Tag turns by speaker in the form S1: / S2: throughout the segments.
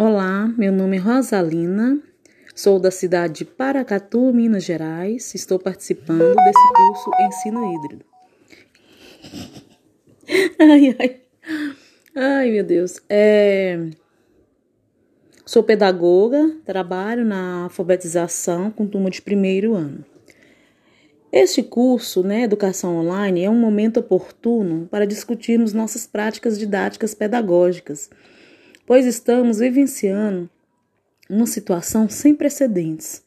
S1: Olá, meu nome é Rosalina, sou da cidade de Paracatu, Minas Gerais. Estou participando desse curso Ensino Híbrido. Ai, ai, ai, meu Deus. É... Sou pedagoga, trabalho na alfabetização com turma de primeiro ano. Este curso, né, Educação Online, é um momento oportuno para discutirmos nossas práticas didáticas pedagógicas pois estamos vivenciando uma situação sem precedentes.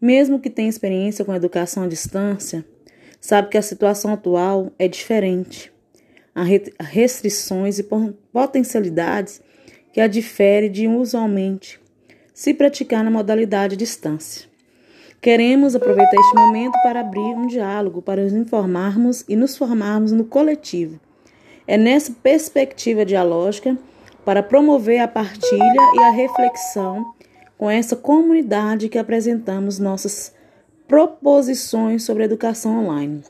S1: Mesmo que tenha experiência com educação à distância, sabe que a situação atual é diferente. Há restrições e potencialidades que a difere de usualmente se praticar na modalidade distância. Queremos aproveitar este momento para abrir um diálogo, para nos informarmos e nos formarmos no coletivo. É nessa perspectiva dialógica para promover a partilha e a reflexão com essa comunidade que apresentamos nossas proposições sobre educação online.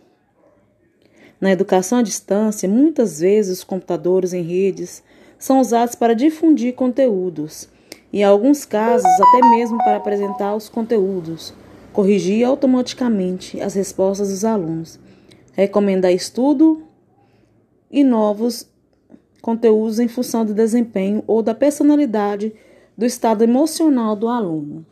S1: Na educação à distância, muitas vezes os computadores em redes são usados para difundir conteúdos e, em alguns casos, até mesmo para apresentar os conteúdos, corrigir automaticamente as respostas dos alunos, recomendar estudo e novos conteúdos em função do desempenho ou da personalidade do estado emocional do aluno.